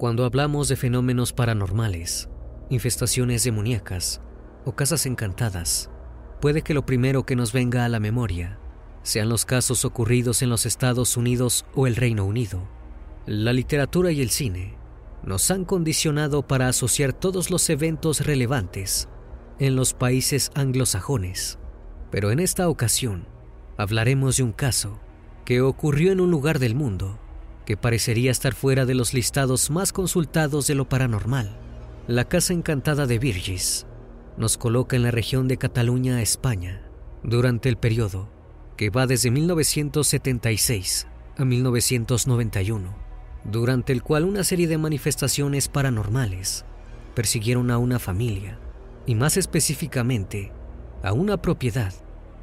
Cuando hablamos de fenómenos paranormales, infestaciones demoníacas o casas encantadas, puede que lo primero que nos venga a la memoria sean los casos ocurridos en los Estados Unidos o el Reino Unido. La literatura y el cine nos han condicionado para asociar todos los eventos relevantes en los países anglosajones, pero en esta ocasión hablaremos de un caso que ocurrió en un lugar del mundo que parecería estar fuera de los listados más consultados de lo paranormal. La Casa Encantada de Virgis nos coloca en la región de Cataluña, España, durante el periodo que va desde 1976 a 1991, durante el cual una serie de manifestaciones paranormales persiguieron a una familia, y más específicamente a una propiedad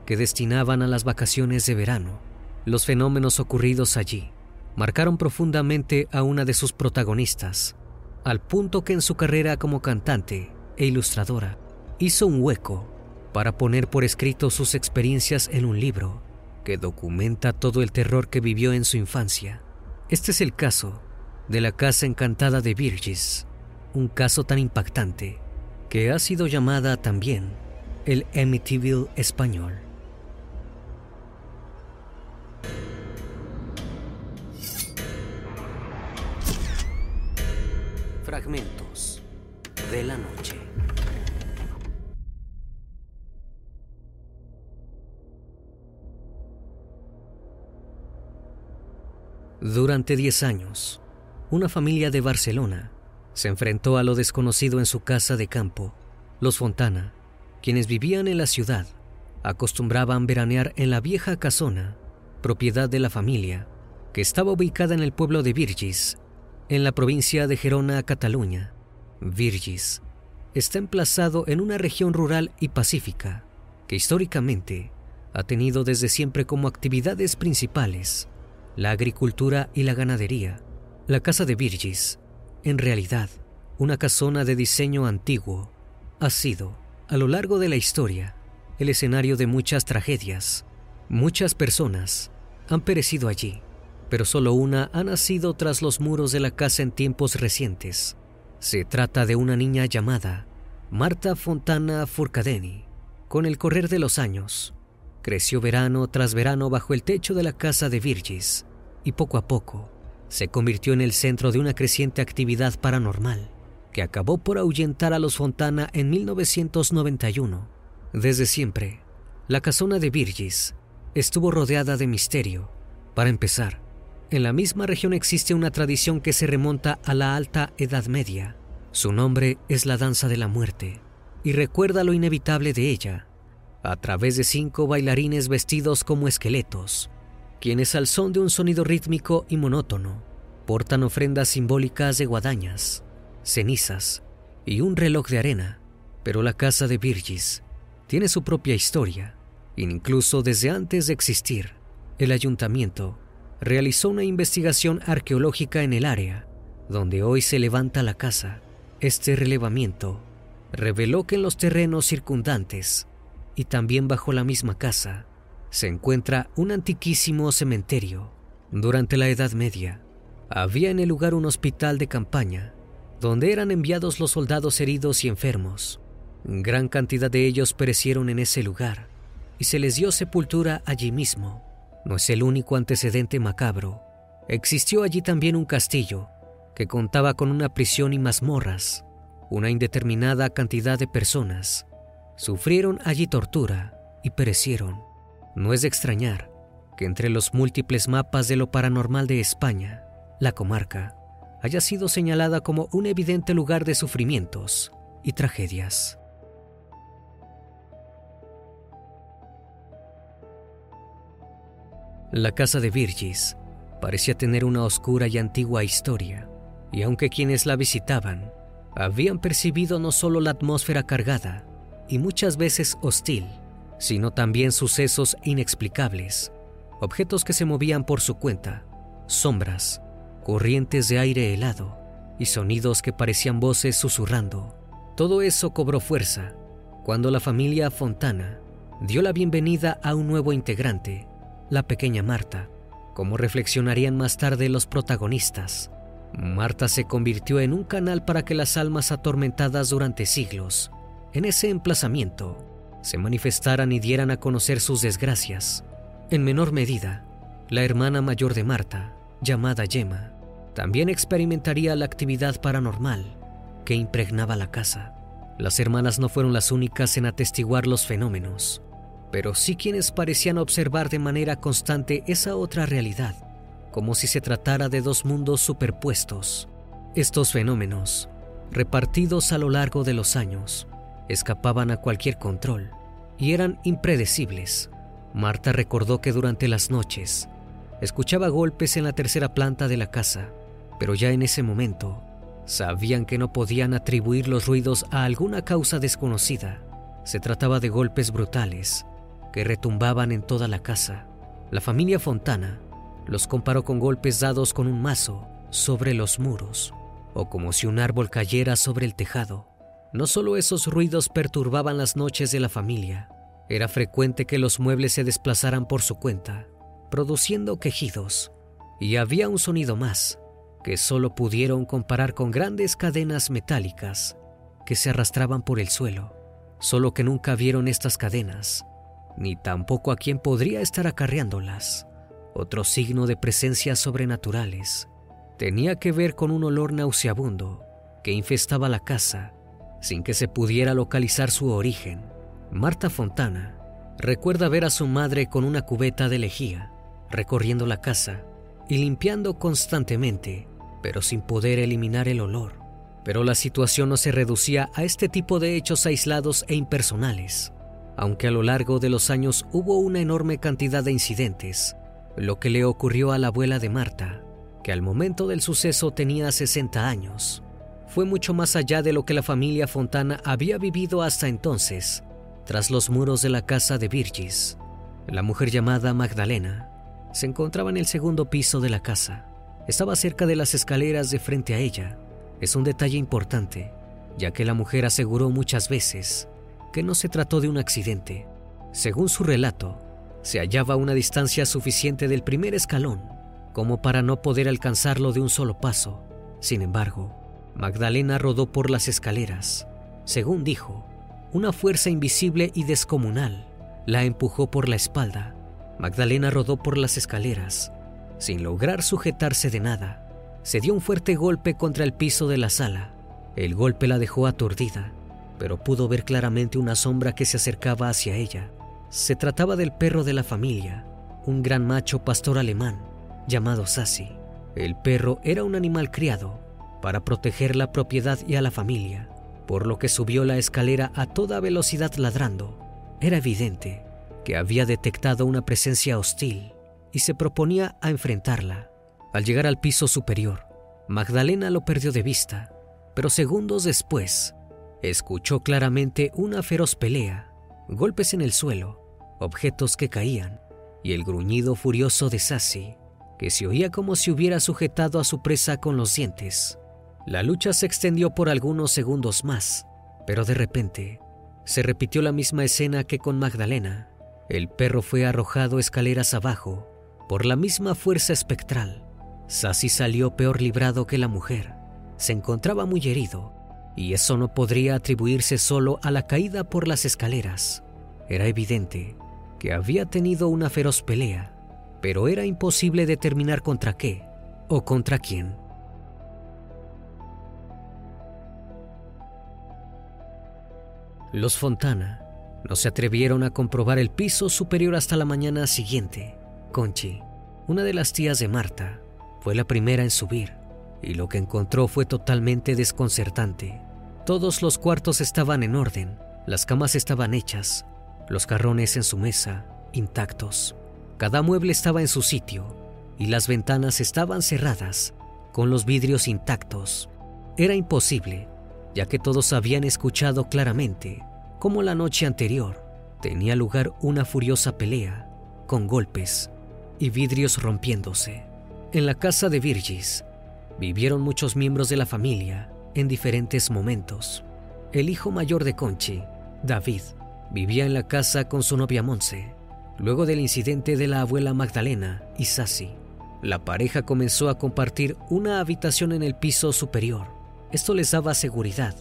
que destinaban a las vacaciones de verano. Los fenómenos ocurridos allí marcaron profundamente a una de sus protagonistas, al punto que en su carrera como cantante e ilustradora hizo un hueco para poner por escrito sus experiencias en un libro que documenta todo el terror que vivió en su infancia. Este es el caso de la Casa Encantada de Virgis, un caso tan impactante que ha sido llamada también el Amityville español. Fragmentos de la noche. Durante 10 años, una familia de Barcelona se enfrentó a lo desconocido en su casa de campo. Los Fontana, quienes vivían en la ciudad, acostumbraban veranear en la vieja casona, propiedad de la familia, que estaba ubicada en el pueblo de Virgis, en la provincia de Gerona, Cataluña. Virgis está emplazado en una región rural y pacífica que históricamente ha tenido desde siempre como actividades principales la agricultura y la ganadería. La casa de Virgis, en realidad, una casona de diseño antiguo, ha sido, a lo largo de la historia, el escenario de muchas tragedias. Muchas personas han perecido allí, pero solo una ha nacido tras los muros de la casa en tiempos recientes. Se trata de una niña llamada Marta Fontana Furcadeni. Con el correr de los años, creció verano tras verano bajo el techo de la casa de Virgis y poco a poco se convirtió en el centro de una creciente actividad paranormal que acabó por ahuyentar a los Fontana en 1991. Desde siempre, la casona de Virgis estuvo rodeada de misterio. Para empezar, en la misma región existe una tradición que se remonta a la alta Edad Media. Su nombre es la danza de la muerte y recuerda lo inevitable de ella, a través de cinco bailarines vestidos como esqueletos quienes al son de un sonido rítmico y monótono portan ofrendas simbólicas de guadañas, cenizas y un reloj de arena. Pero la casa de Virgis tiene su propia historia, incluso desde antes de existir. El ayuntamiento realizó una investigación arqueológica en el área donde hoy se levanta la casa. Este relevamiento reveló que en los terrenos circundantes y también bajo la misma casa se encuentra un antiquísimo cementerio. Durante la Edad Media, había en el lugar un hospital de campaña, donde eran enviados los soldados heridos y enfermos. Gran cantidad de ellos perecieron en ese lugar y se les dio sepultura allí mismo. No es el único antecedente macabro. Existió allí también un castillo que contaba con una prisión y mazmorras. Una indeterminada cantidad de personas sufrieron allí tortura y perecieron. No es de extrañar que entre los múltiples mapas de lo paranormal de España, la comarca haya sido señalada como un evidente lugar de sufrimientos y tragedias. La casa de Virgis parecía tener una oscura y antigua historia, y aunque quienes la visitaban habían percibido no solo la atmósfera cargada y muchas veces hostil, sino también sucesos inexplicables, objetos que se movían por su cuenta, sombras, corrientes de aire helado y sonidos que parecían voces susurrando. Todo eso cobró fuerza cuando la familia Fontana dio la bienvenida a un nuevo integrante, la pequeña Marta. Como reflexionarían más tarde los protagonistas, Marta se convirtió en un canal para que las almas atormentadas durante siglos en ese emplazamiento se manifestaran y dieran a conocer sus desgracias. En menor medida, la hermana mayor de Marta, llamada Yema, también experimentaría la actividad paranormal que impregnaba la casa. Las hermanas no fueron las únicas en atestiguar los fenómenos, pero sí quienes parecían observar de manera constante esa otra realidad, como si se tratara de dos mundos superpuestos. Estos fenómenos, repartidos a lo largo de los años, escapaban a cualquier control y eran impredecibles. Marta recordó que durante las noches escuchaba golpes en la tercera planta de la casa, pero ya en ese momento sabían que no podían atribuir los ruidos a alguna causa desconocida. Se trataba de golpes brutales que retumbaban en toda la casa. La familia Fontana los comparó con golpes dados con un mazo sobre los muros o como si un árbol cayera sobre el tejado. No solo esos ruidos perturbaban las noches de la familia, era frecuente que los muebles se desplazaran por su cuenta, produciendo quejidos, y había un sonido más que solo pudieron comparar con grandes cadenas metálicas que se arrastraban por el suelo, solo que nunca vieron estas cadenas, ni tampoco a quien podría estar acarreándolas. Otro signo de presencias sobrenaturales tenía que ver con un olor nauseabundo que infestaba la casa sin que se pudiera localizar su origen. Marta Fontana recuerda ver a su madre con una cubeta de lejía, recorriendo la casa y limpiando constantemente, pero sin poder eliminar el olor. Pero la situación no se reducía a este tipo de hechos aislados e impersonales, aunque a lo largo de los años hubo una enorme cantidad de incidentes, lo que le ocurrió a la abuela de Marta, que al momento del suceso tenía 60 años fue mucho más allá de lo que la familia Fontana había vivido hasta entonces, tras los muros de la casa de Virgis. La mujer llamada Magdalena se encontraba en el segundo piso de la casa. Estaba cerca de las escaleras de frente a ella. Es un detalle importante, ya que la mujer aseguró muchas veces que no se trató de un accidente. Según su relato, se hallaba a una distancia suficiente del primer escalón como para no poder alcanzarlo de un solo paso. Sin embargo, Magdalena rodó por las escaleras. Según dijo, una fuerza invisible y descomunal la empujó por la espalda. Magdalena rodó por las escaleras, sin lograr sujetarse de nada. Se dio un fuerte golpe contra el piso de la sala. El golpe la dejó aturdida, pero pudo ver claramente una sombra que se acercaba hacia ella. Se trataba del perro de la familia, un gran macho pastor alemán llamado Sassy. El perro era un animal criado para proteger la propiedad y a la familia, por lo que subió la escalera a toda velocidad ladrando. Era evidente que había detectado una presencia hostil y se proponía a enfrentarla. Al llegar al piso superior, Magdalena lo perdió de vista, pero segundos después, escuchó claramente una feroz pelea, golpes en el suelo, objetos que caían y el gruñido furioso de Sassy, que se oía como si hubiera sujetado a su presa con los dientes. La lucha se extendió por algunos segundos más, pero de repente se repitió la misma escena que con Magdalena. El perro fue arrojado escaleras abajo por la misma fuerza espectral. Sassy salió peor librado que la mujer. Se encontraba muy herido, y eso no podría atribuirse solo a la caída por las escaleras. Era evidente que había tenido una feroz pelea, pero era imposible determinar contra qué o contra quién. Los Fontana no se atrevieron a comprobar el piso superior hasta la mañana siguiente. Conchi, una de las tías de Marta, fue la primera en subir y lo que encontró fue totalmente desconcertante. Todos los cuartos estaban en orden, las camas estaban hechas, los carrones en su mesa, intactos. Cada mueble estaba en su sitio y las ventanas estaban cerradas, con los vidrios intactos. Era imposible ya que todos habían escuchado claramente cómo la noche anterior tenía lugar una furiosa pelea, con golpes y vidrios rompiéndose. En la casa de Virgis vivieron muchos miembros de la familia en diferentes momentos. El hijo mayor de Conchi, David, vivía en la casa con su novia Monse, luego del incidente de la abuela Magdalena y Sassy. La pareja comenzó a compartir una habitación en el piso superior. Esto les daba seguridad,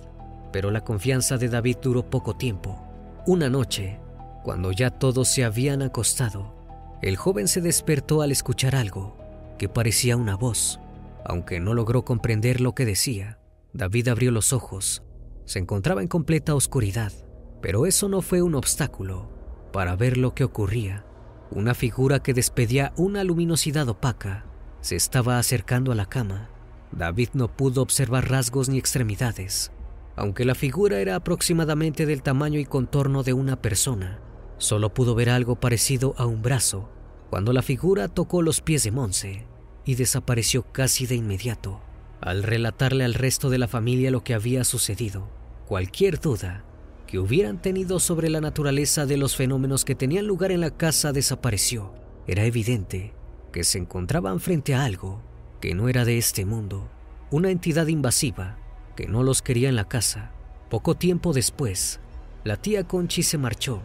pero la confianza de David duró poco tiempo. Una noche, cuando ya todos se habían acostado, el joven se despertó al escuchar algo que parecía una voz. Aunque no logró comprender lo que decía, David abrió los ojos. Se encontraba en completa oscuridad, pero eso no fue un obstáculo para ver lo que ocurría. Una figura que despedía una luminosidad opaca se estaba acercando a la cama. David no pudo observar rasgos ni extremidades. Aunque la figura era aproximadamente del tamaño y contorno de una persona, solo pudo ver algo parecido a un brazo cuando la figura tocó los pies de Monse y desapareció casi de inmediato. Al relatarle al resto de la familia lo que había sucedido, cualquier duda que hubieran tenido sobre la naturaleza de los fenómenos que tenían lugar en la casa desapareció. Era evidente que se encontraban frente a algo que no era de este mundo, una entidad invasiva que no los quería en la casa. Poco tiempo después, la tía Conchi se marchó,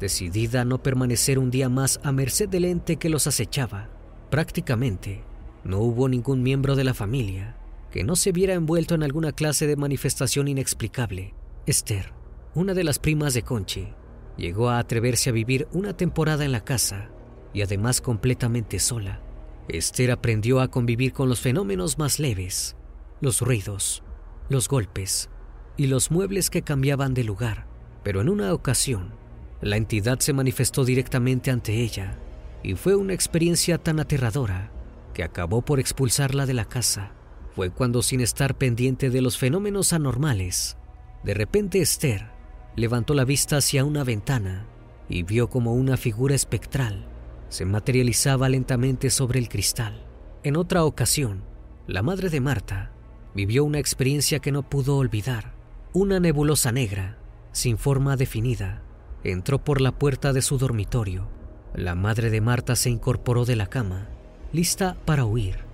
decidida a no permanecer un día más a merced del ente que los acechaba. Prácticamente, no hubo ningún miembro de la familia que no se viera envuelto en alguna clase de manifestación inexplicable. Esther una de las primas de Conchi, llegó a atreverse a vivir una temporada en la casa y además completamente sola. Esther aprendió a convivir con los fenómenos más leves, los ruidos, los golpes y los muebles que cambiaban de lugar, pero en una ocasión, la entidad se manifestó directamente ante ella y fue una experiencia tan aterradora que acabó por expulsarla de la casa. Fue cuando sin estar pendiente de los fenómenos anormales, de repente Esther levantó la vista hacia una ventana y vio como una figura espectral se materializaba lentamente sobre el cristal. En otra ocasión, la madre de Marta vivió una experiencia que no pudo olvidar. Una nebulosa negra, sin forma definida, entró por la puerta de su dormitorio. La madre de Marta se incorporó de la cama, lista para huir,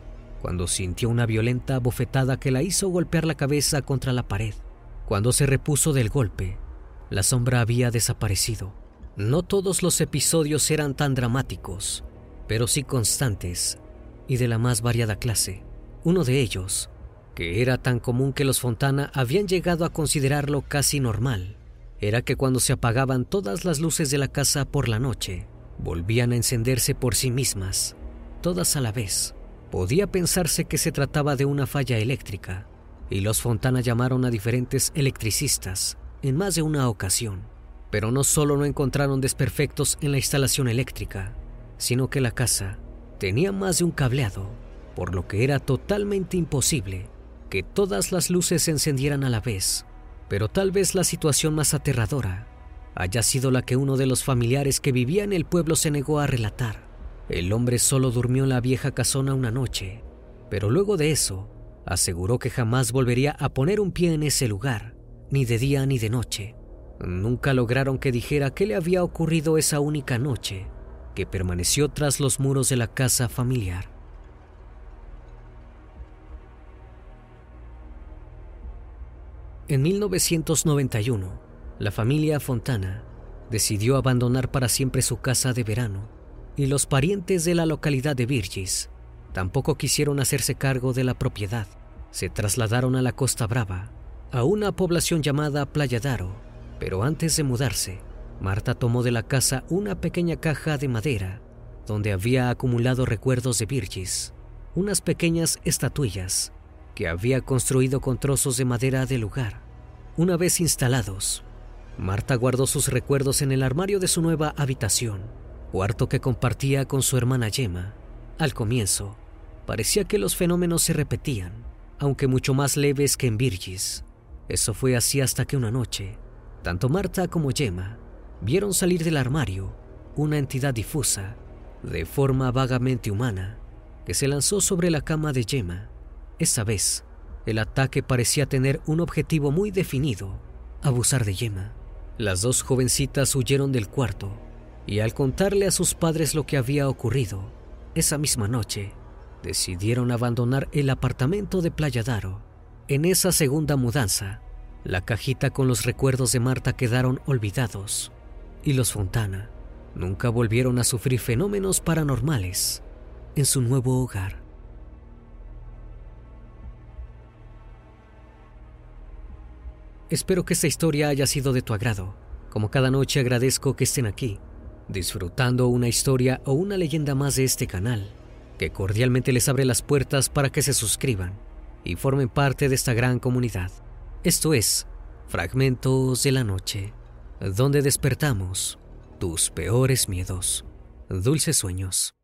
cuando sintió una violenta bofetada que la hizo golpear la cabeza contra la pared. Cuando se repuso del golpe, la sombra había desaparecido. No todos los episodios eran tan dramáticos, pero sí constantes y de la más variada clase. Uno de ellos, que era tan común que los Fontana habían llegado a considerarlo casi normal, era que cuando se apagaban todas las luces de la casa por la noche, volvían a encenderse por sí mismas, todas a la vez. Podía pensarse que se trataba de una falla eléctrica, y los Fontana llamaron a diferentes electricistas en más de una ocasión, pero no solo no encontraron desperfectos en la instalación eléctrica, sino que la casa tenía más de un cableado, por lo que era totalmente imposible que todas las luces se encendieran a la vez. Pero tal vez la situación más aterradora haya sido la que uno de los familiares que vivía en el pueblo se negó a relatar. El hombre solo durmió en la vieja casona una noche, pero luego de eso aseguró que jamás volvería a poner un pie en ese lugar ni de día ni de noche. Nunca lograron que dijera qué le había ocurrido esa única noche que permaneció tras los muros de la casa familiar. En 1991, la familia Fontana decidió abandonar para siempre su casa de verano y los parientes de la localidad de Virgis tampoco quisieron hacerse cargo de la propiedad. Se trasladaron a la Costa Brava a una población llamada Playa Daro, pero antes de mudarse, Marta tomó de la casa una pequeña caja de madera donde había acumulado recuerdos de Virgis, unas pequeñas estatuillas que había construido con trozos de madera del lugar. Una vez instalados, Marta guardó sus recuerdos en el armario de su nueva habitación, cuarto que compartía con su hermana Yema. Al comienzo, parecía que los fenómenos se repetían, aunque mucho más leves que en Virgis. Eso fue así hasta que una noche, tanto Marta como Gemma vieron salir del armario una entidad difusa, de forma vagamente humana, que se lanzó sobre la cama de Gemma. Esa vez, el ataque parecía tener un objetivo muy definido, abusar de Gemma. Las dos jovencitas huyeron del cuarto y al contarle a sus padres lo que había ocurrido, esa misma noche, decidieron abandonar el apartamento de Playa Daro en esa segunda mudanza, la cajita con los recuerdos de Marta quedaron olvidados y los Fontana nunca volvieron a sufrir fenómenos paranormales. en su nuevo hogar. Espero que esta historia haya sido de tu agrado. Como cada noche agradezco que estén aquí, disfrutando una historia o una leyenda más de este canal, que cordialmente les abre las puertas para que se suscriban y formen parte de esta gran comunidad. Esto es Fragmentos de la Noche, donde despertamos tus peores miedos. Dulces sueños.